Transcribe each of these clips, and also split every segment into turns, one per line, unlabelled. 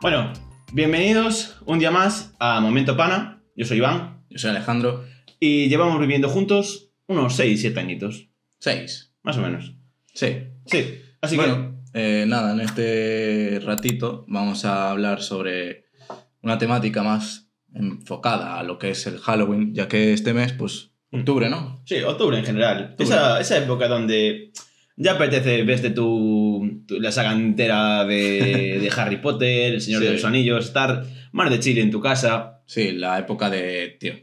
Bueno, bienvenidos un día más a Momento Pana. Yo soy Iván
Yo soy Alejandro.
y llevamos viviendo juntos unos 6, 7 añitos,
Seis.
más o menos.
Sí.
Sí, así
bueno, eh, nada, en este ratito vamos a hablar sobre una temática más enfocada a lo que es el Halloween, ya que este mes, pues,
Mm.
octubre, ¿no?
que, sí, octubre en general.
Octubre.
Esa, esa época donde ya apetece verte tu, tu- la saga entera de, de Harry Potter, El Señor
Sí.
de los Anillos, estar más de chile en tu casa.
Sí, la época de, tío,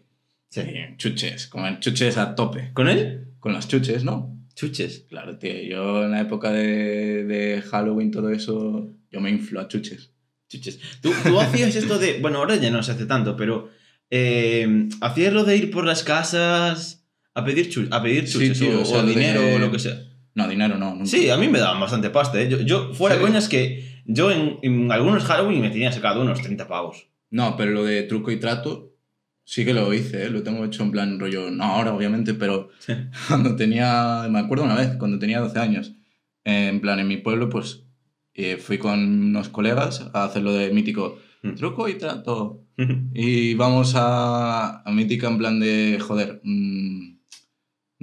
Sí.
chuches, comer chuches a tope.
¿Con él?
Con las chuches, ¿no?
Chuches.
Claro, tío, yo en la época de, de Halloween, todo eso, yo me inflo a chuches.
Chuches. ¿Tú, tú hacías esto de. Bueno, ahora ya no se hace tanto, pero. eh, hacías lo de ir por las casas a pedir, chu- a pedir
Sí,
chuches
tío,
o,
o sea,
o
lo de-
dinero o lo que sea.
No, dinero no, nunca.
Sí, a mí me daban bastante pasta, ¿eh? Yo, yo fuera
¿Sí?
coñas que yo en, en algunos Halloween me tenía sacado unos 30 pavos.
No, pero lo de truco y trato sí que lo hice, ¿eh? lo tengo hecho en plan rollo, no ahora obviamente, pero
Sí.
cuando tenía, me acuerdo una vez, cuando tenía 12 años, eh, en plan en mi pueblo, pues eh, fui con unos colegas a hacer lo de mítico
Mm.
truco y trato. Y vamos a, a mítica en plan de, joder, mm,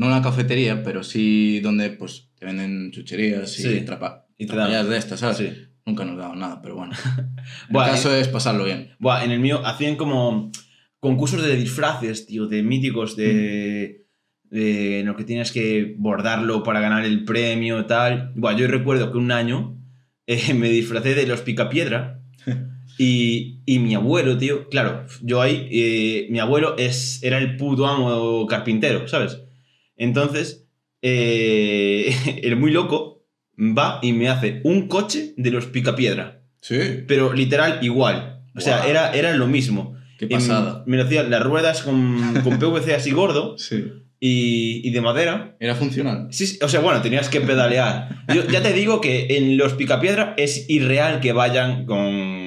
no una cafetería, pero sí donde pues te venden chucherías y
Sí.
trapa,
Y te
trapallas de estas, ¿sabes?
Sí.
Nunca nos daban nada, pero bueno. El
Buah,
caso es pasarlo bien.
Buah, en el mío hacían como concursos de disfraces, tío, de míticos, de, de en lo que tienes que bordarlo para ganar el premio, tal. Buah, yo recuerdo que un año eh, me disfracé de los picapiedra y, y mi abuelo, tío, claro, yo ahí, eh, mi abuelo es, era el puto amo carpintero, ¿sabes? Entonces, eh, el muy loco va y me hace un coche de los picapiedra,
Sí.
pero literal igual. O sea, era, era lo mismo.
Qué
Em,
pasada.
me lo hacían las ruedas con, con PVC así gordo
Sí.
y, y de madera.
Era funcional.
Sí, sí, o sea, bueno, tenías que pedalear. Yo ya te digo que en los picapiedra es irreal que vayan con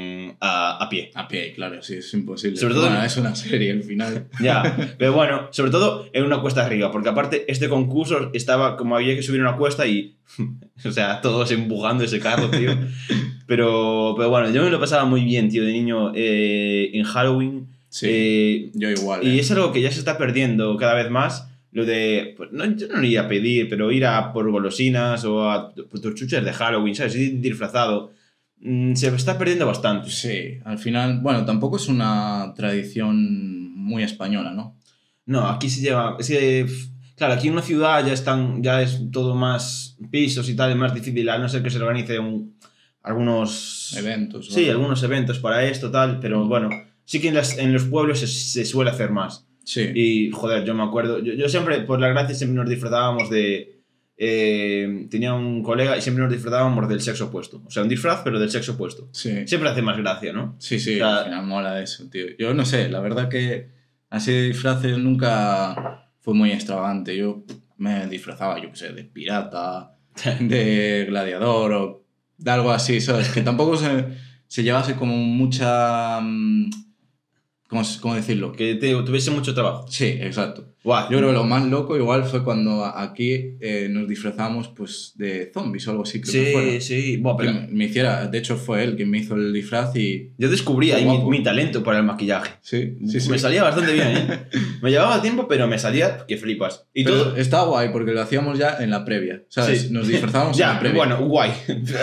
a, a pie.
A pie, claro, sí, es imposible.
Sobre todo-
es una serie al final.
Ya, pero bueno, sobre todo en una cuesta arriba, porque aparte este concurso estaba como había que subir una cuesta y, o sea, todos empujando ese carro, tío. Pero, pero bueno, yo me lo pasaba muy bien, tío, de niño eh, en Halloween.
Sí.
Eh,
yo igual.
Y
¿eh?
es algo que ya se está perdiendo cada vez más. Lo de. Pues no, yo no iría a pedir, pero ir a por golosinas o a por tus chuches de Halloween, ¿sabes? Ir disfrazado. Mm, se está perdiendo bastante.
Sí, al final, bueno, tampoco es una tradición muy española, ¿no?
No, aquí se lleva. Es que, claro, aquí en una ciudad ya están. Ya es todo más pisos y tal, es más difícil, a no ser que se organice un- algunos.
Eventos.
Sí,
¿no?
algunos eventos para esto, tal, pero bueno. Sí que en, las- en los pueblos se, se suele hacer más.
Sí.
Y joder, yo me acuerdo, yo, yo siempre, por la gracia, siempre nos disfrazábamos de... eh, tenía un colega y siempre nos disfrazábamos del sexo opuesto. O sea, un disfraz, pero del sexo opuesto.
Sí.
Siempre hace más gracia, ¿no?
Sí, sí,
O sea-
al final mola eso, tío. Yo no sé, la verdad que así de disfraces nunca fue muy extravagante. Yo me disfrazaba, yo qué sé, de pirata, de gladiador o de algo así, ¿sabes? Que tampoco se, se llevase como mucha... ¿Cómo, cómo decirlo?
Que te, tuviese mucho trabajo.
Sí, exacto.
Buah,
Yo creo que lo más loco igual fue cuando aquí eh, nos disfrazamos pues de zombies o algo así. Creo que
Sí,
fuera.
sí.
Que
pero
me, me hiciera, de hecho fue él quien me hizo el disfraz y...
yo descubrí ahí mi, mi talento para el maquillaje.
Sí, sí, sí.
Me salía bastante bien, ¿eh? me llevaba tiempo, pero me salía que flipas. Y
Pero
todo...
está guay porque lo hacíamos ya en la previa, ¿sabes?
Sí.
Nos disfrazábamos en
Ya,
la previa.
bueno, guay.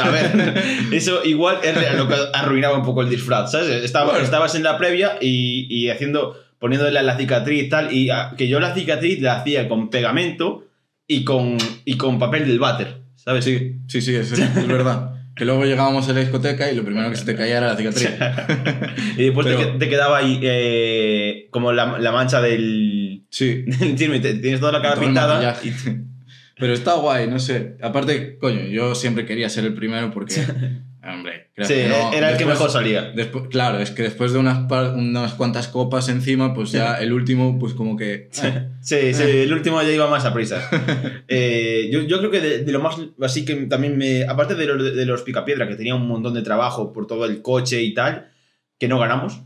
A ver, eso igual es lo que arruinaba un poco el disfraz, ¿sabes? Estaba,
Bueno.
Estabas en la previa y, y haciendo, poniéndole la cicatriz y tal, y ah, que yo la cicatriz la hacía con pegamento y con, y con papel del váter, ¿sabes?
Sí, sí, sí, es, es verdad. Que luego llegábamos a la discoteca y lo primero que se te caía era la cicatriz.
y después te
Pero-
que- te, quedaba ahí eh, como la, la mancha del...
Sí.
del te- tienes toda la cara pintada. y-
Pero está guay, no sé. Aparte, coño, yo siempre quería ser el primero porque, hombre, creo
sí,
que no.
era el que mejor salía.
Después, claro, es que después de unas, unas cuantas copas encima, pues ya el último, pues como que... eh,
Sí, sí, el último ya iba más a prisa. Eh, yo, yo creo que de, de lo más así que también me. Aparte de, los- de los Picapiedra, que tenía un montón de trabajo por todo el coche y tal, que no ganamos.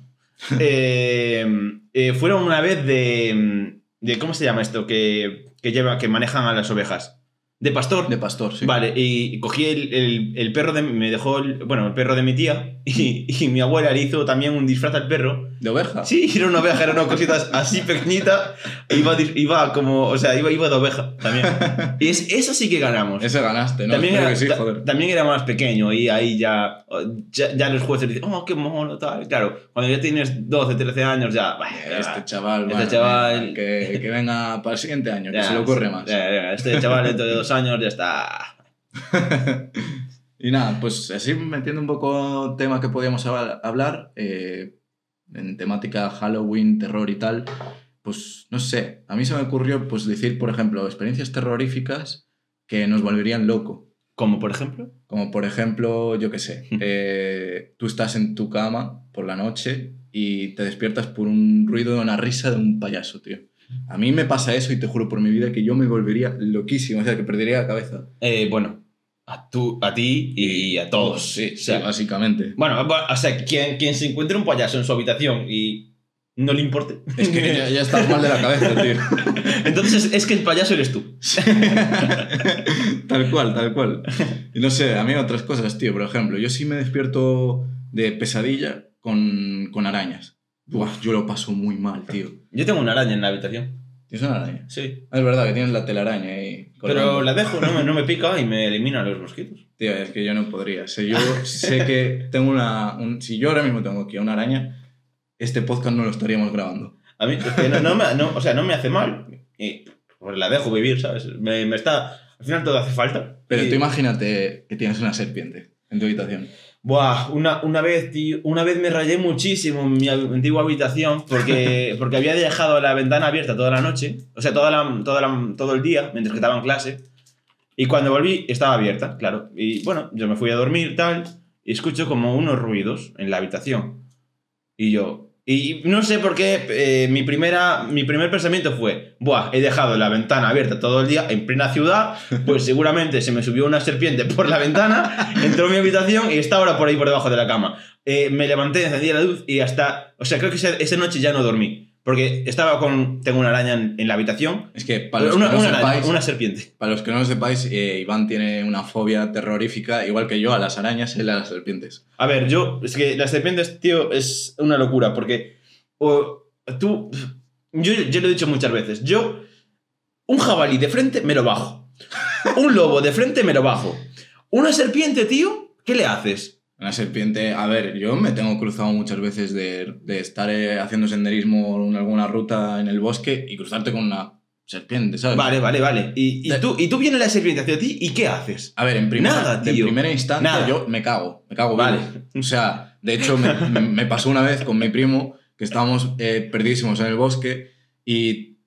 eh, eh, fueron una vez de. de ¿Cómo se llama esto? Que, que, lleva, que manejan a las ovejas. De pastor.
De pastor, sí.
Vale, y cogí el, el- el perro de... Me dejó, el- bueno, el perro de mi tía y, y mi abuela le hizo también un disfraz al perro.
¿De oveja?
Sí, era una oveja, era una cosita así pequeñita. e Iba, iba como, o sea, iba, iba de oveja también. Y es, eso sí que ganamos.
Ese ganaste, ¿no?
también, era,
que sí, joder.
también era más pequeño y ahí ya, ya, ya los jueces dicen, oh, qué mono, tal. Claro, cuando ya tienes 12, 13 años ya...
Este chaval,
Este
bueno,
chaval-
que, que venga para el siguiente año, que
ya,
se le ocurre más.
ya, este chaval dentro de dos años ya está...
Y nada, pues así metiendo un poco tema que podíamos hablar, hablar, eh, en temática Halloween, terror y tal, pues no sé, a mí se me ocurrió pues decir, por ejemplo, experiencias terroríficas que nos volverían loco.
Como por ejemplo...
Como por ejemplo, yo qué sé, eh, tú estás en tu cama por la noche y te despiertas por un ruido de una risa de un payaso, tío. A mí me pasa eso y te juro por mi vida que yo me volvería loquísimo, o sea, que perdería la cabeza.
Eh, bueno, a, tú, a ti y a todos.
Sí,
O sea,
sí, básicamente.
Bueno, bu- o sea, quien, quien se encuentre un payaso en su habitación y no le importe.
Es que ya, ya estás mal de la cabeza, tío.
Entonces es que el payaso eres tú.
tal cual, tal cual. Y no sé, a mí otras cosas, tío. Por ejemplo, yo sí me despierto de pesadilla con, con arañas. Buah, yo lo paso muy mal, tío.
Yo tengo una araña en la habitación.
¿Tienes una araña?
Sí.
Ah, Es verdad que tienes la telaraña ahí.
Pero la dejo, no me, no me pica y me elimina los mosquitos.
Tío, es que yo no podría. Sea, yo sé que tengo una... un- si yo ahora mismo tengo aquí una araña, este podcast no lo estaríamos grabando.
A mí, es que no, no me, no- o sea, no me hace mal. Y pues la dejo vivir, ¿sabes? Me, me está... Al final todo hace falta.
Pero
Y-
tú imagínate que tienes una serpiente en tu habitación.
Buah, una, una vez, tío, una vez me rayé muchísimo en mi antigua habitación porque, porque había dejado la ventana abierta toda la noche, o sea, toda la, toda la- todo el día, mientras que estaba en clase. Y cuando volví, estaba abierta, claro. Y bueno, yo me fui a dormir, tal, y escucho como unos ruidos en la habitación. Y yo, y no sé por qué, eh, mi, primera, mi primer pensamiento fue, buah, he dejado la ventana abierta todo el día en plena ciudad, pues seguramente se me subió una serpiente por la ventana, entró en mi habitación y está ahora por ahí por debajo de la cama. Eh, me levanté, encendí la luz y hasta, o sea, creo que esa, esa noche ya no dormí, porque estaba con, tengo una araña en, en la habitación,
Es que para los
una,
que no
una araña,
sepáis...
una serpiente.
Para los que no lo sepáis, eh, Iván tiene una fobia terrorífica, igual que yo, a las arañas y a las serpientes.
A ver, yo, es que las serpientes, tío, es una locura, porque o, tú, yo, yo lo he dicho muchas veces, yo, un jabalí de frente me lo bajo, un lobo de frente me lo bajo, una serpiente, tío, ¿qué le haces?
Una serpiente, a ver, yo me tengo cruzado muchas veces de, de estar eh, haciendo senderismo en alguna ruta en el bosque y cruzarte con una serpiente, ¿sabes?
Vale, vale, vale. Y, y
De-
tú, y tú viene la serpiente hacia ti, ¿y qué haces?
A ver, en primera,
Nada,
de
tío.
primera instancia
Nada.
yo me cago, me cago
Vale.
vivo. O sea, de hecho me, me- me pasó una vez con mi primo que estábamos eh, perdidísimos en el bosque y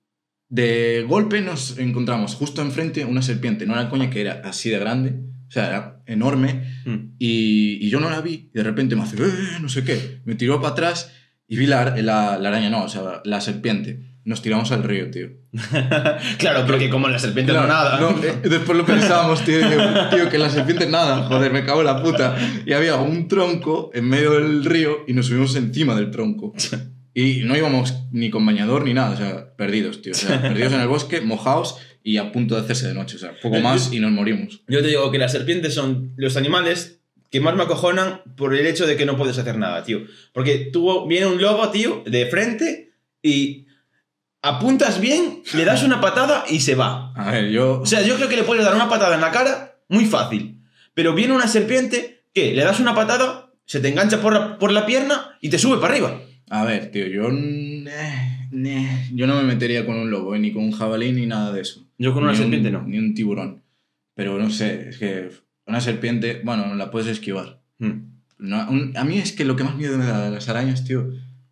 de golpe nos encontramos justo enfrente una serpiente, no era coña que era así de grande, o sea, era enorme
Hmm.
y, y yo no la vi y de repente me hace, "Eh", no sé qué, me tiró para atrás y vi la, la, la araña, no, o sea, la serpiente. Nos tiramos al río, tío.
claro, porque como la serpiente
Claro,
no nada.
no, eh, después lo pensábamos, tío, tío, que la serpiente nada, joder, me cago en la puta. Y había un tronco en medio del río y nos subimos encima del tronco. Y no íbamos ni con bañador ni nada, o sea, perdidos, tío. O sea, perdidos en el bosque, mojados y a punto de hacerse de noche. O sea, poco más y nos morimos.
Yo te digo que las serpientes son los animales que más me acojonan por el hecho de que no puedes hacer nada, tío. Porque tú viene un lobo, tío, de frente y apuntas bien, le das una patada y se va.
A ver, yo...
O sea, yo creo que le puedes dar una patada en la cara muy fácil. Pero viene una serpiente que le das una patada, se te engancha por la, por la pierna y te sube para arriba.
A ver, tío, yo... eh, yo no me metería con un lobo, eh, ni con un jabalí, ni nada de eso.
Yo con una
Ni un-
serpiente no.
Ni un tiburón. Pero no sé, es que una serpiente, bueno, la puedes esquivar.
Hmm.
No, un- a mí es que lo que más miedo me da de las arañas, tío,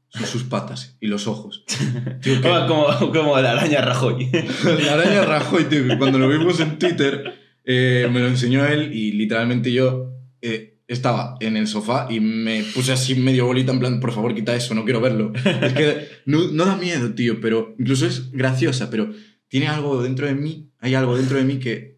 son sus patas y los ojos. Tío, que-
Como, como, como la araña Rajoy.
la araña Rajoy, tío, cuando lo vimos en Twitter, eh, me lo enseñó él y literalmente yo eh, estaba en el sofá y me puse así medio bolita en plan, por favor, quita eso, no quiero verlo. Es que no, no da miedo, tío, pero incluso es graciosa, pero tiene algo dentro de mí, hay algo dentro de mí que...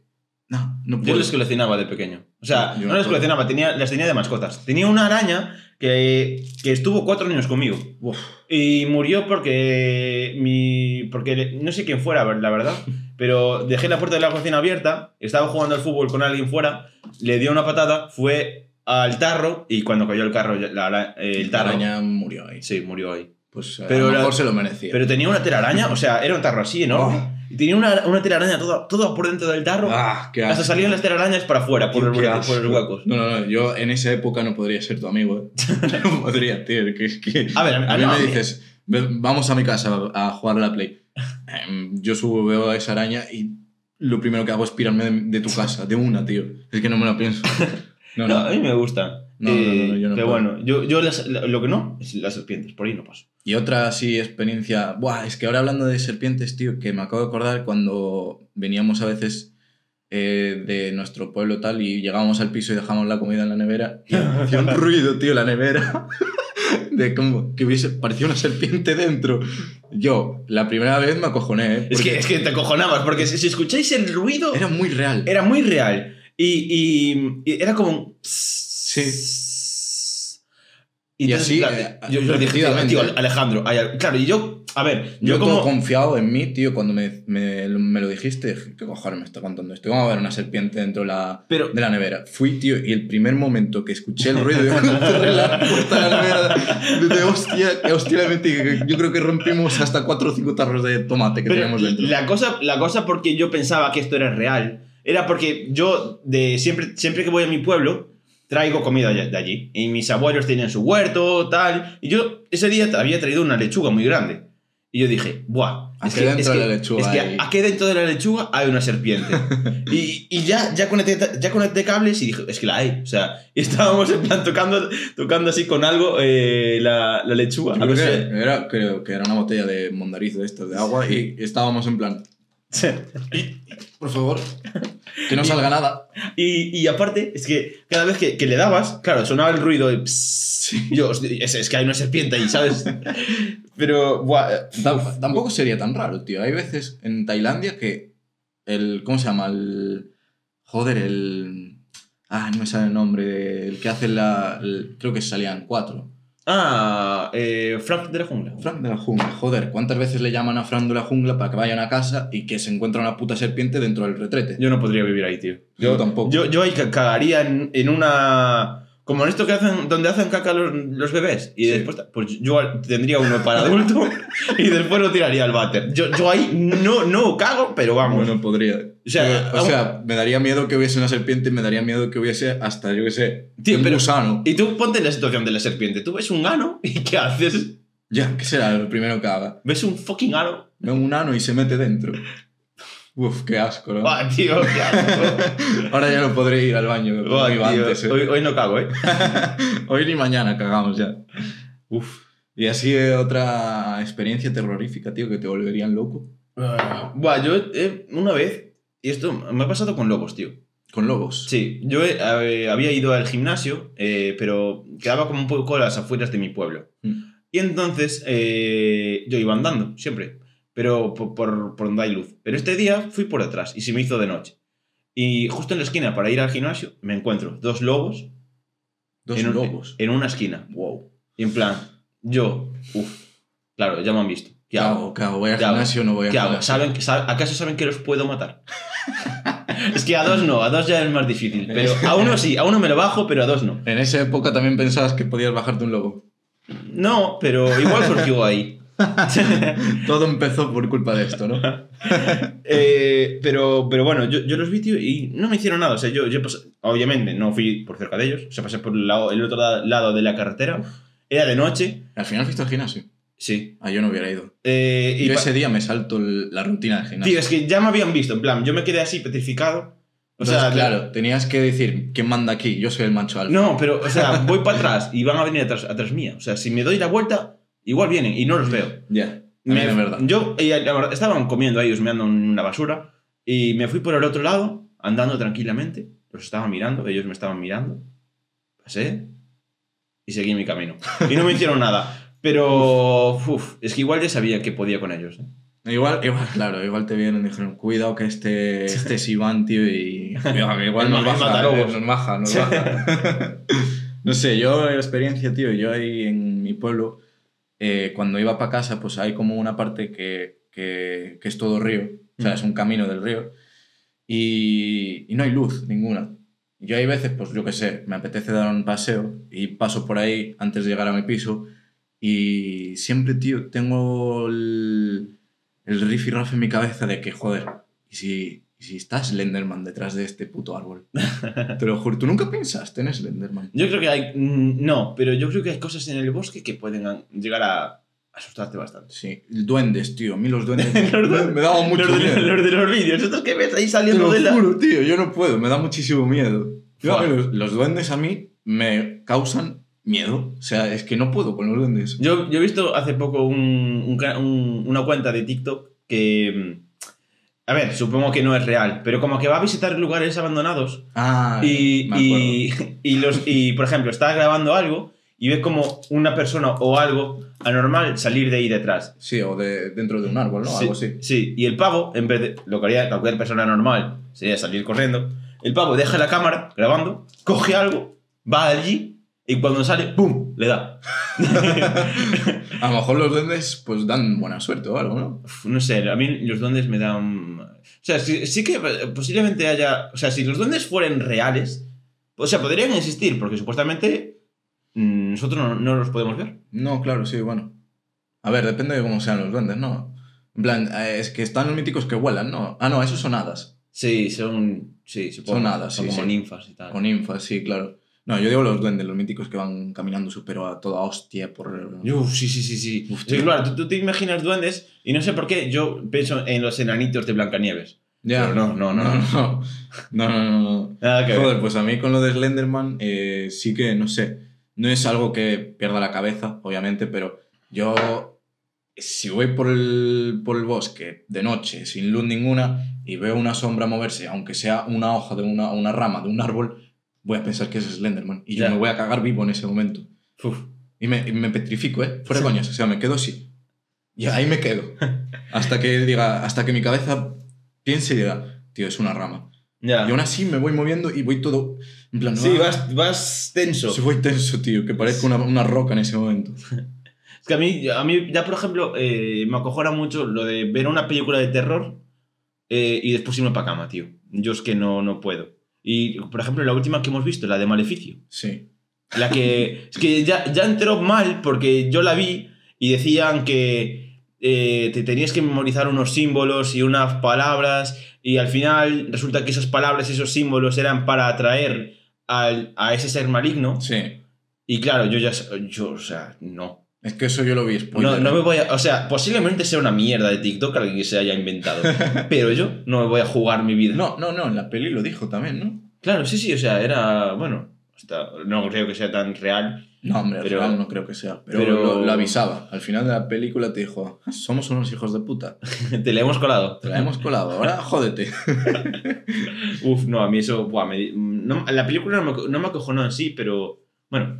No, no
Yo
puedo.
los coleccionaba de pequeño. O sea,
Yo
no
acuerdo.
coleccionaba, tenía, las tenía de mascotas. Tenía una araña que, que estuvo cuatro años conmigo.
Uf,
Y murió porque mi. porque no sé quién fuera, la verdad. Pero dejé la puerta de la cocina abierta, estaba jugando al fútbol con alguien fuera, le dio una patada, fue al tarro y cuando cayó el carro, la ara- el
la
tarro.
araña murió ahí.
Sí, murió ahí.
Pues a
Pero
lo
la-
mejor se lo merecía.
Pero tenía una telaraña, o sea, era un tarro así enorme.
Oh.
Y tenía una, una telaraña toda, toda por dentro del tarro.
ah, qué
hasta salían las telarañas para afuera, por, por los huecos.
No, no, no. Yo en esa época no podría ser tu amigo. ¿eh? no podría, tío. Que, que...
A ver, a,
A mí
no,
me
a
dices, "Ve- vamos a mi casa a jugar a la Play. Em, Yo subo, veo a esa araña y lo primero que hago es pirarme de, de tu casa, de una, tío. Es que no me lo pienso. No,
No, a mí me gusta.
No, no, no, no, yo no
pero
puedo.
bueno, yo, yo las- lo que no es las serpientes, por ahí no paso.
Y otra así experiencia. Buah, es que ahora hablando de serpientes, tío, que me acabo de acordar cuando veníamos a veces eh, de nuestro pueblo tal y llegábamos al piso y dejábamos la comida en la nevera y hacía un ruido, tío, la nevera. De como que hubiese parecía una serpiente dentro. Yo, la primera vez me acojoné, ¿eh?
Es que, es que te acojonabas, porque si, si escucháis el ruido,
Era muy real.
era muy real. Y, y- y era como un...
Y
entonces,
así,
claro,
eh,
yo, yo le dije, tío, Alejandro, claro, y yo, a ver,
Yo,
yo,
todo
como...
confiado en mí, tío, cuando me, me, me lo dijiste, dije, ¿qué cojones me está contando esto? ¿Cómo va a haber una serpiente dentro de la,
Pero,
de la nevera? Fui, tío, y el primer momento que escuché el ruido de cuando cerré la puerta de la nevera, de hostia, hostia yo creo que rompimos hasta cuatro o cinco tarros de tomate que
pero
teníamos dentro.
la cosa, la cosa porque yo pensaba que esto era real, era porque yo de siempre, siempre que voy a mi pueblo, traigo comida de allí. Y mis abuelos tenían su huerto, tal. Y yo ese día había traído una lechuga muy grande. Y yo dije, ¡buah!
Aquí dentro de la lechuga
Es que aquí dentro de la lechuga hay una serpiente. y, y ya, ya, conecté, ya conecté cables y dije, es que la hay. O sea, y estábamos en plan tocando, tocando así con algo eh, la, la lechuga. Algo
creo, que era, creo que era una botella de mondarizo de estas, de agua, y estábamos en plan, por favor, que no salga nada.
Y, y aparte, es que cada vez que, que le dabas, claro, sonaba el ruido y yo, hostia, es, es que hay una serpiente ahí, ¿sabes? Pero, buah,
Tam- Tampoco sería tan raro, tío. Hay veces en Tailandia que el. ¿Cómo se llama? El. Joder, el. Ah, no me sale el nombre. El que hace la. el- creo que salían cuatro.
Ah, eh, Frank de la jungla.
Frank de la jungla. Joder, ¿cuántas veces le llaman a Frank de la jungla para que vayan a casa y que se encuentra una puta serpiente dentro del retrete?
Yo no podría vivir ahí, tío.
Yo tampoco.
Yo, yo ahí ca- cagaría en, en una... Como en esto que hacen, donde hacen caca los, los bebés. Y
Sí.
después, pues yo tendría uno para adulto y después lo tiraría al váter. Yo, yo ahí no, no cago, pero vamos.
Bueno, podría.
O sea,
o sea, me daría miedo que hubiese una serpiente y me daría miedo que hubiese hasta, yo qué sé,
Tío,
un
pero-
gusano.
Y tú ponte en la situación de la serpiente. Tú ves un ano y ¿qué haces?
Ya, ¿qué será lo primero que haga?
¿Ves un fucking ano?
Ve un ano y se mete dentro. Uf, qué asco, ¿no?
Buah, tío, qué asco.
Ahora ya no podré ir al baño como
Buah,
iba
tío,
antes. ¿eh?
hoy, hoy no cago, ¿eh?
Hoy ni mañana cagamos ya. Uf. Y así eh, otra experiencia terrorífica, tío, que te volverían loco.
Ah, Buah, yo eh, una vez, y esto me ha pasado con lobos, tío.
Con lobos.
Sí, yo eh, había ido al gimnasio, pero quedaba como un poco a las afueras de mi pueblo.
Mm.
Y entonces yo iba andando, siempre, pero por, por, por donde hay luz. Pero este día fui por detrás y se me hizo de noche. Y justo en la esquina para ir al gimnasio me encuentro dos lobos
Dos
en, un-
lobos.
en una esquina.
Wow.
Y en plan, yo, uff, claro, ya me han visto. ¿Qué
¿Qué
hago?
¿Qué hago? ¿Voy al gimnasio o no voy al gimnasio?
¿Saben, que- sab- ¿Acaso saben que los puedo matar? es que a dos no, a dos ya es más difícil. Pero a uno sí, a uno me lo bajo, pero a dos no.
En esa época también pensabas que podías bajarte un lobo.
No, pero igual surgió ahí.
Todo empezó por culpa de esto, ¿no?
Eh, pero, pero bueno, yo, yo los vi, tío, y no me hicieron nada. O sea, yo, yo pasé- obviamente no fui por cerca de ellos, o sea, pasé por el, lado- el otro la- lado de la carretera. Era de noche,
Al final fuiste al gimnasio.
sí.
Ah, yo no hubiera ido.
Eh, y
Yo ese día me salto el- la rutina del gimnasio.
Tío, es que ya me habían visto, en plan, yo me quedé así petrificado. O
Entonces,
sea,
claro, tenías que decir, ¿quién manda aquí? Yo soy el macho alfa.
No, pero, o sea, voy para atrás y van a venir atrás, atrás mía. O sea, si me doy la vuelta, igual vienen y no los veo.
Ya,
Me-
también es verdad.
Yo, eh, la verdad, estaban comiendo ahí, husmeando en una basura y me fui por el otro lado, andando tranquilamente. Los estaba mirando, ellos me estaban mirando. Pasé y seguí mi camino. Y no me hicieron nada. Pero, uf, es que igual ya sabía que podía con ellos. ¿eh?
Igual, igual, claro, igual te vieron y dijeron, cuidado que este, este es Iván, tío, y cuidado, que igual nos
El
baja, nos baja, nos baja. no sé, yo, experiencia, tío, yo ahí en mi pueblo, eh, cuando iba para casa, pues hay como una parte que, que, que es todo río, o sea, es un camino del río, y, y no hay luz ninguna. Yo hay veces, pues yo qué sé, me apetece dar un paseo y paso por ahí antes de llegar a mi piso y siempre, tío, tengo el, el riff y raff en mi cabeza de que, joder, ¿y si, y si está Slenderman detrás de este puto árbol? Te lo juro, ¿tú nunca pensaste en Slenderman?
Yo creo que hay. mm, No, pero yo creo que hay cosas en el bosque que pueden llegar a asustarte bastante.
Sí, duendes, tío, a mí los duendes
Los
me, me daban mucho
los, de,
miedo.
los de los vídeos, estos que ves ahí
Te
saliendo
lo
de la.
juro, tío, yo no puedo, me da muchísimo miedo. Yo, los, los duendes a mí me causan miedo. O sea, es que no puedo con los duendes.
Yo, yo he visto hace poco un- un ca- un- una cuenta de TikTok que. A ver, supongo que no es real, pero como que va a visitar lugares abandonados
Ah,
y,
me acuerdo.
y, y los, y, por ejemplo, está grabando algo y ve como una persona o algo anormal salir de ahí detrás.
Sí, o de, dentro de un árbol, ¿no?
sí,
Algo así.
sí, y el pavo, en vez de lo que haría cualquier persona normal, sería salir corriendo, el pavo deja la cámara grabando, coge algo, va allí y cuando sale, ¡pum! le da.
A lo mejor los duendes pues dan buena suerte o algo, ¿no?
Uf, No sé, a mí los duendes me dan... O sea, sí, sí que posiblemente haya... O sea, si los duendes fueran reales, o sea, podrían existir, porque supuestamente mm, nosotros no, no los podemos ver.
No, claro, sí, bueno. A ver, depende de cómo sean los duendes, ¿no? En plan, eh, es que están los míticos que vuelan, ¿no? Ah, no, esos son hadas.
Sí, son... Sí, supongo.
Son hadas,
Son
sí,
como
sí.
ninfas y tal.
Con ninfas, sí, claro. No, yo digo los duendes, los míticos que van caminando súper a toda hostia por...
Uf, sí, sí, sí, sí.
Uf,
Sí, claro, tú, tú te imaginas duendes y no sé por qué yo pienso en los enanitos de Blancanieves.
Ya.
Pero no, no, no,
no. No, no, no, no.
Nada que ver.
Joder, pues a mí con lo de Slenderman eh, sí que, no sé, no es algo que pierda la cabeza, obviamente, pero yo, si voy por el, por el bosque de noche, sin luz ninguna, y veo una sombra moverse, aunque sea una hoja de una, una rama de un árbol, voy a pensar que es Slenderman. Y yo
Ya.
me voy a cagar vivo en ese momento.
Uf.
Y me, y me petrifico, ¿eh? Fuera
Sí.
coñas, o sea, me quedo así. Y ahí me quedo. Hasta que diga, hasta que mi cabeza piense y diga, tío, es una rama.
Ya.
Y aún así me voy moviendo y voy todo. En plan,
Sí,
ah,
vas, vas tenso.
Sí, voy tenso, tío, que parezco una, una roca en ese momento.
Es que a mí, a mí ya, por ejemplo, eh, me acojona mucho lo de ver una película de terror eh, y después irme para cama, tío. Yo es que no, no puedo. Y, por ejemplo, la última que hemos visto, la de Maleficio.
Sí.
La que. es que ya, ya entró mal porque yo la vi y decían que eh, te tenías que memorizar unos símbolos y unas palabras y al final resulta que esas palabras y esos símbolos eran para atraer al- a ese ser maligno.
Sí.
Y claro, yo ya. Yo, o sea, no.
Es que eso yo lo vi
No,
spoiler.
no me voy a. O sea, posiblemente sea una mierda de TikTok alguien que se haya inventado. pero yo no me voy a jugar mi vida.
no, no, no, en la peli lo dijo también, ¿no?
Claro, sí, sí, o sea, era. Bueno, hasta- no creo que sea tan real.
No, hombre,
Pero-
real no creo que sea. Pero,
pero-
Lo, lo avisaba. Al final de la película te dijo, "Ah, somos unos hijos de puta.
Te la hemos colado.
Te la hemos colado, ahora jódete.
Uf, no, a mí eso. Buah, me- no- la película no me, no me acojonó en sí, pero. Bueno,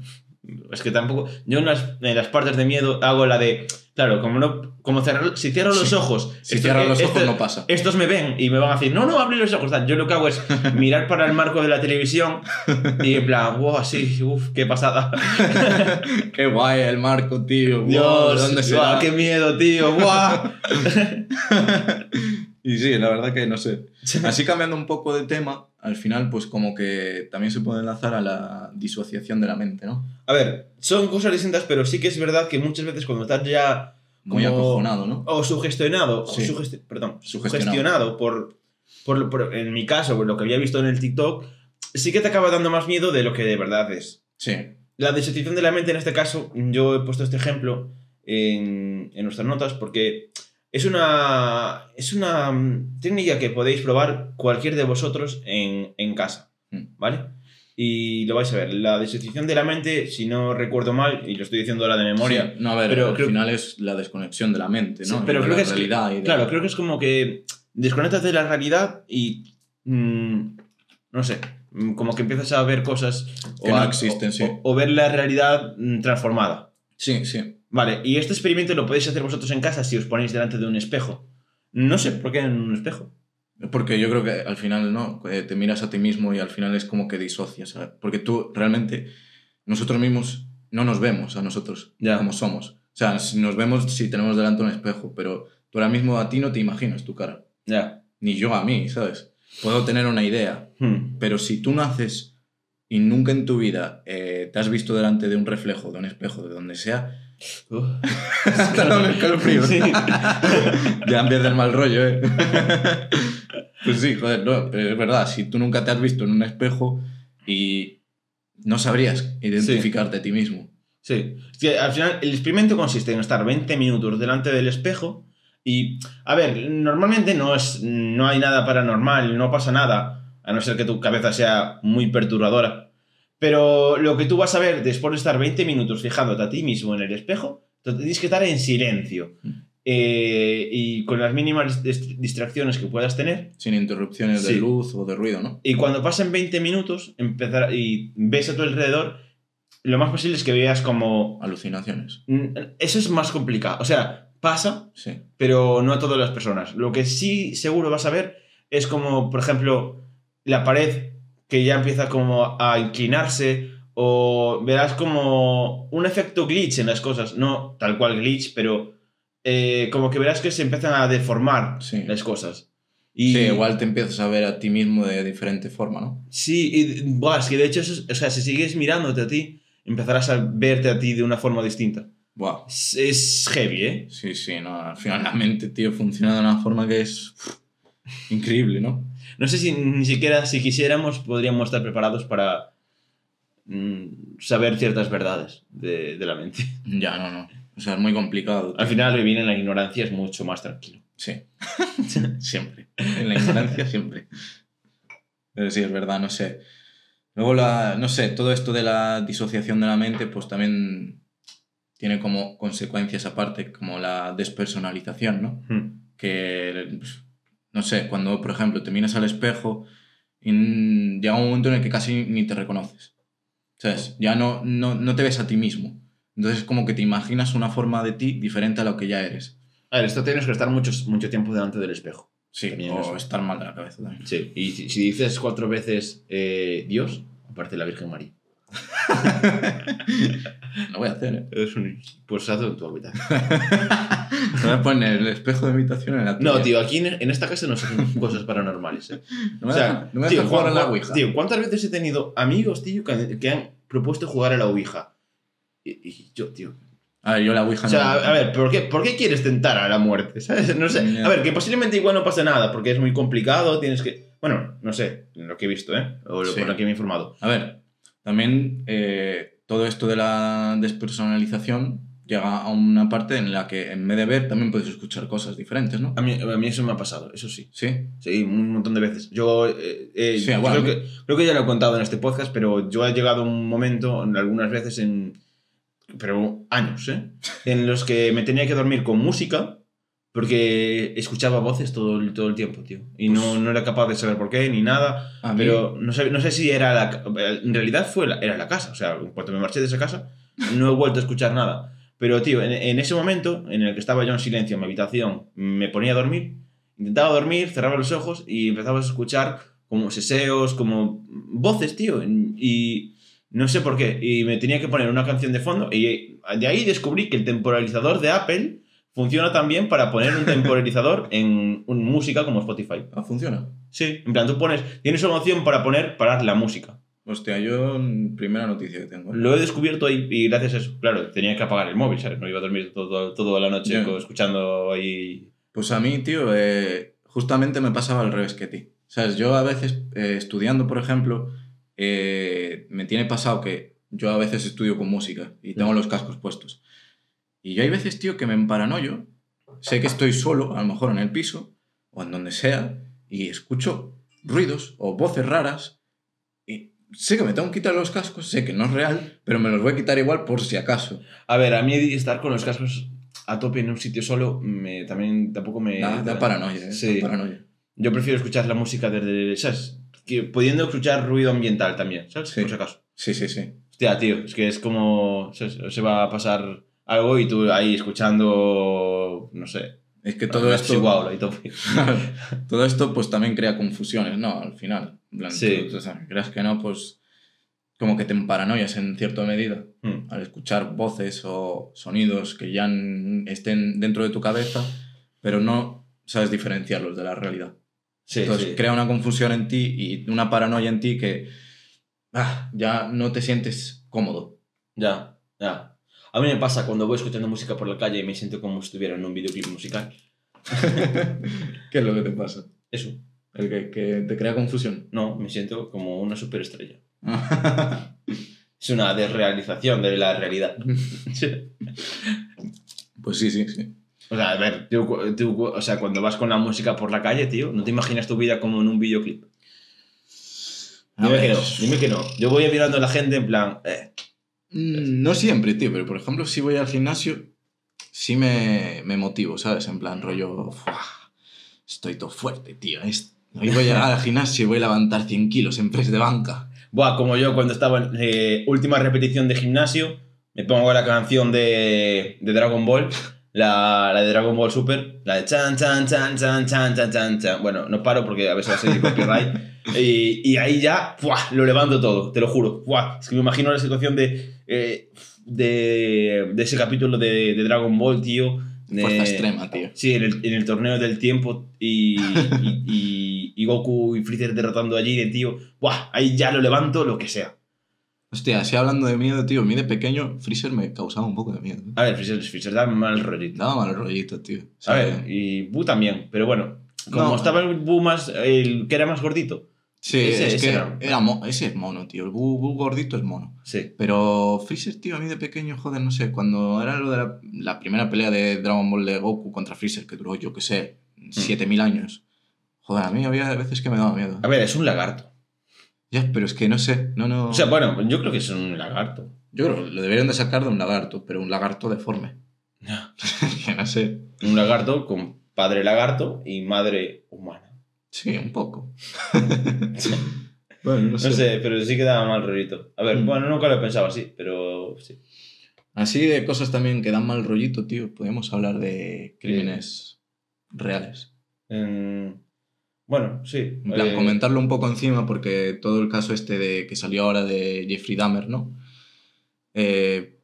es que tampoco. Yo en las, en las partes de miedo hago la de. Claro, como no. Como cerrar, si cierro los
Sí.
ojos.
Si cierras los ojos no pasa.
Estos me ven y me van a decir, no, no, abre los ojos. Yo lo que hago es mirar para el marco de la televisión y en plan, wow, sí, uff, qué pasada.
Qué guay el marco, tío. Wow,
Dios,
¿dónde
guau,
será?
qué miedo, tío, guau.
Y sí, la verdad que no sé. Así cambiando un poco de tema, al final pues como que también se puede enlazar a la disociación de la mente, ¿no?
A ver, son cosas distintas, pero sí que es verdad que muchas veces cuando estás ya
Muy acojonado, ¿no?
o sugestionado, o
Sí.
sugesti- perdón,
Sugestionado.
sugestionado por, por, por- en mi caso, por lo que había visto en el TikTok, sí que te acaba dando más miedo de lo que de verdad es.
Sí.
La disociación de la mente, en este caso, yo he puesto este ejemplo en, en nuestras notas porque es una, es una mm, técnica que podéis probar cualquier de vosotros en, en casa,
Mm.
¿vale? Y lo vais a ver. La disociación de la mente, si no recuerdo mal, y lo estoy diciendo ahora de memoria,
Sí. No, a ver,
pero
al
creo-
final es la desconexión de la mente, ¿no?
Sí, pero
Y de
creo
la
que es que-
realidad y de-
Claro, creo que es como que desconectas de la realidad y. mm, no sé. Como que empiezas a ver cosas.
Que
o
no
a-
existen,
o-
sí.
O, o ver la realidad transformada.
Sí, sí.
Vale, y este experimento lo podéis hacer vosotros en casa si os ponéis delante de un espejo. No sé por qué en un espejo.
Porque yo creo que al final, ¿no? Eh, Te miras a ti mismo y al final es como que disocias. ¿sabes? Porque tú realmente, nosotros mismos no nos vemos a nosotros
Ya.
como somos. O sea, nos vemos si tenemos delante un espejo, pero tú ahora mismo a ti no te imaginas tu cara.
Ya.
Ni yo a mí, ¿sabes? Puedo tener una idea,
Hmm.
pero si tú naces y nunca en tu vida eh, te has visto delante de un reflejo, de un espejo, de donde sea,
Uf.
Hasta da un escalofrío.
Sí.
ya empieza el mal rollo, ¿eh? pues sí, joder, no, pero es verdad, si tú nunca te has visto en un espejo y no sabrías identificarte a ti mismo.
Sí. Al final el experimento consiste en estar 20 minutos delante del espejo y, a ver, normalmente no, es, no hay nada paranormal, no pasa nada, a no ser que tu cabeza sea muy perturbadora. Pero lo que tú vas a ver después de estar 20 minutos fijándote a ti mismo en el espejo, tienes que estar en silencio. eh, y con las mínimas dist- distracciones que puedas tener.
Sin interrupciones de luz o de ruido, ¿no?
Y cuando pasen 20 minutos empezar, y ves a tu alrededor, lo más posible es que veas como
Alucinaciones.
Mm, Eso es más complicado. O sea, pasa,
Sí.
pero no a todas las personas. Lo que sí seguro vas a ver es como, por ejemplo, la pared que ya empieza como a inclinarse o verás como un efecto glitch en las cosas. No tal cual glitch, pero eh, como que verás que se empiezan a deformar
Sí.
las cosas. Y,
Sí, igual te empiezas a ver a ti mismo de diferente forma, ¿no?
Sí, y buah, es que de hecho, eso es- o sea, si sigues mirándote a ti, empezarás a verte a ti de una forma distinta.
Buah.
Es, es heavy, ¿eh?
Sí, sí, no, al final la mente, tío, funciona de una forma que es increíble, ¿no?
No sé si ni siquiera, si quisiéramos, podríamos estar preparados para mm, saber ciertas verdades de, de la mente.
Ya, no, no. O sea, es muy complicado. tío.
Al final, vivir en la ignorancia es mucho más tranquilo.
Sí. siempre. En la ignorancia siempre. Pero sí, es verdad, no sé. Luego, la, no sé, todo esto de la disociación de la mente, pues también tiene como consecuencias aparte, como la despersonalización, ¿no?
Hmm.
Que, pues, no sé, cuando, por ejemplo, te miras al espejo y llega un momento en el que casi ni te reconoces. ¿Sabes? Ya no, no, no te ves a ti mismo. Entonces, como que te imaginas una forma de ti diferente a lo que ya eres.
A ver, esto tienes que estar mucho, mucho tiempo delante del espejo.
Sí,
También
o estar mal de la cabeza también.
Sí. Y si, si dices cuatro veces eh, Dios, aparte la Virgen María.
Lo voy a hacer, ¿eh?
Es un... Pues hazlo en tu habitación.
Me voy a poner el espejo de habitación en la tuya.
No, tío, aquí en, en esta casa no se hacen cosas paranormales, ¿eh?
No me
O sea,
dejan- no me
tío,
dejan jugar a la Ouija.
Tío, ¿cuántas veces he tenido amigos, tío, que, que han propuesto jugar a la Ouija? Y, y yo, tío.
A ver, yo la Ouija
O sea,
no.
a, ver, ¿por qué, ¿por qué quieres tentar a la muerte? ¿Sabes? No sé. A ver, que posiblemente igual no pase nada, porque es muy complicado, tienes que. Bueno, no sé, lo que he visto, ¿eh? O lo,
Sí.
por lo que me he informado.
A ver, también eh, todo esto de la despersonalización llega a una parte en la que en vez de ver también puedes escuchar cosas diferentes, ¿no?
A mí, a mí eso me ha pasado, eso sí.
Sí.
Sí, un montón de veces. Yo, eh, eh,
Sí,
yo
bueno,
creo, que, creo que ya lo he contado en este podcast, pero yo he llegado a un momento, en- algunas veces en... Pero años, ¿eh? En los que me tenía que dormir con música porque escuchaba voces todo, el- todo el tiempo, tío. Y no, no era capaz de saber por qué ni nada.
A mí-
Pero no sé, no sé si era la... En realidad fue la, era la casa. O sea, en cuanto me marché de esa casa, no he vuelto a escuchar nada. Pero, tío, en, en ese momento en el que estaba yo en silencio en mi habitación, me ponía a dormir, intentaba dormir, cerraba los ojos y empezaba a escuchar como seseos, como voces, tío. Y no sé por qué. Y me tenía que poner una canción de fondo y de ahí descubrí que el temporalizador de Apple funciona también para poner un temporalizador en un- música como Spotify.
Ah, funciona.
Sí, en plan, tú pones, tienes una opción para poner, parar la música.
Hostia, yo mm, primera noticia que tengo.
Lo he descubierto ahí y gracias a eso, claro, tenía que apagar el móvil, ¿sabes? No iba a dormir todo, toda la noche co- escuchando ahí...
Pues a mí, tío, eh, justamente me pasaba al revés que a ti. ¿Sabes? Yo a veces, eh, estudiando, por ejemplo, eh, me tiene pasado que yo a veces estudio con música y tengo los cascos puestos. Y yo hay veces, tío, que me emparanoyo. Sé que estoy solo, a lo mejor en el piso o en donde sea, y escucho ruidos o voces raras. Y sé que me tengo que quitar los cascos, sé que no es real, pero me los voy a quitar igual por si acaso.
A ver, a mí estar con los cascos a tope en un sitio solo me, también tampoco me...
Da, da paranoia, ¿eh?
Sí.
Da paranoia.
Yo prefiero escuchar la música desde, ¿sabes? Que, pudiendo escuchar ruido ambiental también, ¿sabes?
Sí.
Por si acaso.
Sí, sí, sí.
Hostia, tío, es que es como... ¿sabes? Se va a pasar algo y tú ahí escuchando, no sé,
Es que todo esto...
Chihuahua y todo.
esto pues también crea confusiones, ¿no? Al final. Plan,
Sí.
o sea, creas que no, pues como que te paranoias en cierta medida
Mm.
al escuchar voces o sonidos que ya estén dentro de tu cabeza, pero no sabes diferenciarlos de la realidad.
Sí,
Entonces
sí.
crea una confusión en ti y una paranoia en ti que ah, ya no te sientes cómodo.
Ya, ya. A mí me pasa cuando voy escuchando música por la calle y me siento como si estuviera en un videoclip musical.
¿Qué es lo que te pasa?
Eso.
El que, que te crea confusión.
No, me siento como una superestrella. Es una desrealización de la realidad.
pues sí, sí, sí.
O sea, a ver, tú, tú- o sea, cuando vas con la música por la calle, tío, no te imaginas tu vida como en un videoclip. Dime que no, dime que no. Yo voy mirando a la gente en plan, eh,
Mm, No siempre, tío, pero por ejemplo, si voy al gimnasio, sí me, me motivo, ¿sabes? En plan, rollo, "Fuah, estoy todo fuerte, tío. es- Hoy voy a llegar al gimnasio y voy a levantar 100 kilos en press de banca.
buah, como yo cuando estaba en eh, última repetición de gimnasio, me pongo la canción de, de Dragon Ball, la, la de Dragon Ball Super, la de chan, chan, chan, chan, chan, chan, chan, chan. Bueno, no paro porque a veces va a ser copyright. Y, y ahí ya, ¡buah! lo levanto todo, te lo juro. ¡buah! Es que me imagino la situación de, eh, de, de ese capítulo de, de Dragon Ball, tío. de-
Fuerza extrema, tío.
Sí, en el, en el torneo del tiempo y, y, y- y Goku y Freezer derrotando allí de tío. ¡Buah! Ahí ya lo levanto, lo que sea.
Hostia, si hablando de miedo, tío, a mí de pequeño Freezer me causaba un poco de miedo. ¿eh?
A ver, Freezer, Freezer da mal rollito.
Daba mal rollito, tío. O
A ver, y Buu también, pero bueno. Como
No.
estaba el Buu más, el que era más gordito.
Sí,
ese-
es
ese
que
era-
era, mo- ese es mono, tío. El Buu, Buu gordito es mono.
Sí.
Pero Freezer, tío, a mí de pequeño, joder, no sé, cuando era lo de la, la primera pelea de Dragon Ball de Goku contra Freezer, que duró, yo qué sé, 7000 años. Joder, a mí había veces que me daba miedo.
A ver, es un lagarto.
Ya, pero es que no sé, no, no...
O sea, bueno, yo creo que es un lagarto.
yo creo que lo deberían de sacar de un lagarto, pero un lagarto deforme. que no sé.
Un lagarto con padre lagarto y madre humana.
Sí, un poco. bueno, no
No
sé.
sé, pero sí que daba mal rollito. A ver,
Mm.
bueno, nunca lo he pensado así, pero sí.
Así de cosas también que dan mal rollito, tío, podemos hablar de crímenes reales.
Bueno, sí.
En plan,
Eh,
comentarlo un poco encima porque todo el caso este de que salió ahora de Jeffrey Dahmer, ¿no? Eh,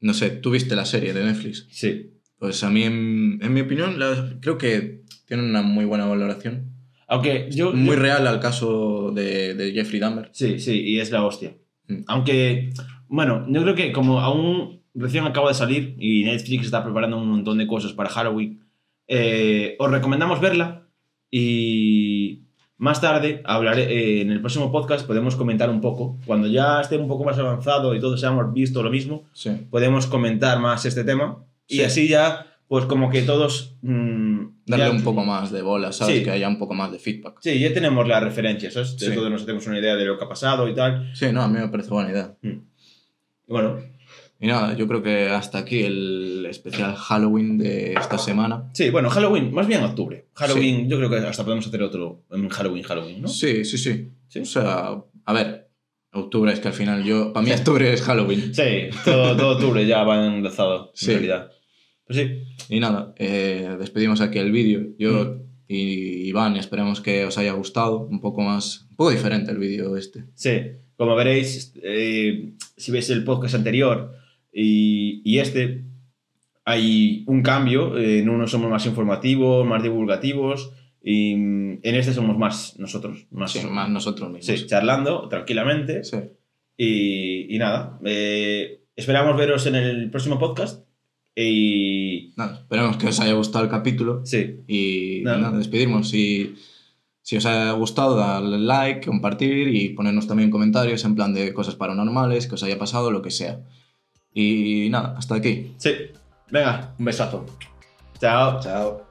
no sé, tú viste la serie de Netflix.
Sí.
Pues a mí, en, en mi opinión, la- creo que tiene una muy buena valoración.
Aunque yo.
Muy
yo-
real al caso de, de Jeffrey Dahmer.
Sí, sí, y es la hostia.
Mm.
Aunque, bueno, yo creo que como aún recién acaba de salir y Netflix está preparando un montón de cosas para Halloween, eh, os recomendamos verla y más tarde hablaré, eh, en el próximo podcast podemos comentar un poco. Cuando ya esté un poco más avanzado y todos hayamos visto lo mismo,
Sí.
podemos comentar más este tema y
Sí.
así ya, pues como que todos... mm,
Darle
ya-
un poco más de bola, ¿sabes?
Sí.
Que haya un poco más de feedback.
Sí, ya tenemos las referencias, ¿sabes? Todos nos tenemos una idea de lo que ha pasado y tal.
Sí, no, a mí me parece buena idea.
Y bueno,
Y nada, yo creo que hasta aquí el especial Halloween de esta semana.
Sí, bueno, Halloween, más bien octubre. Halloween, yo creo que hasta podemos hacer otro en Halloween, Halloween, ¿no?
Sí, sí, sí,
Sí.
O sea, a ver, octubre es que al final yo. Para mí,
Sí.
octubre es Halloween.
Sí, todo, todo octubre ya va enlazado,
Sí.
en realidad. Pues sí,
Y nada, eh, despedimos aquí el vídeo. Yo
Mm.
y Iván esperemos que os haya gustado. Un poco más. Un poco diferente el vídeo este.
sí. Como veréis, eh, si veis el podcast anterior y, y este, hay un cambio. eh, En uno somos más informativos, más divulgativos. Y mm, en este somos más nosotros. Más,
Sí, más nosotros mismos.
Sí, charlando tranquilamente.
Sí.
Y, y nada, eh, esperamos veros en el próximo podcast. Y
Nada, esperemos que os haya gustado el capítulo.
sí,
Y
Nada.
nada, despedirnos. Si, si os ha gustado, darle like, compartir y ponernos también comentarios en plan de cosas paranormales, que os haya pasado, lo que sea. Y nada, hasta aquí.
sí. Venga, un besazo. Chao.
Chao.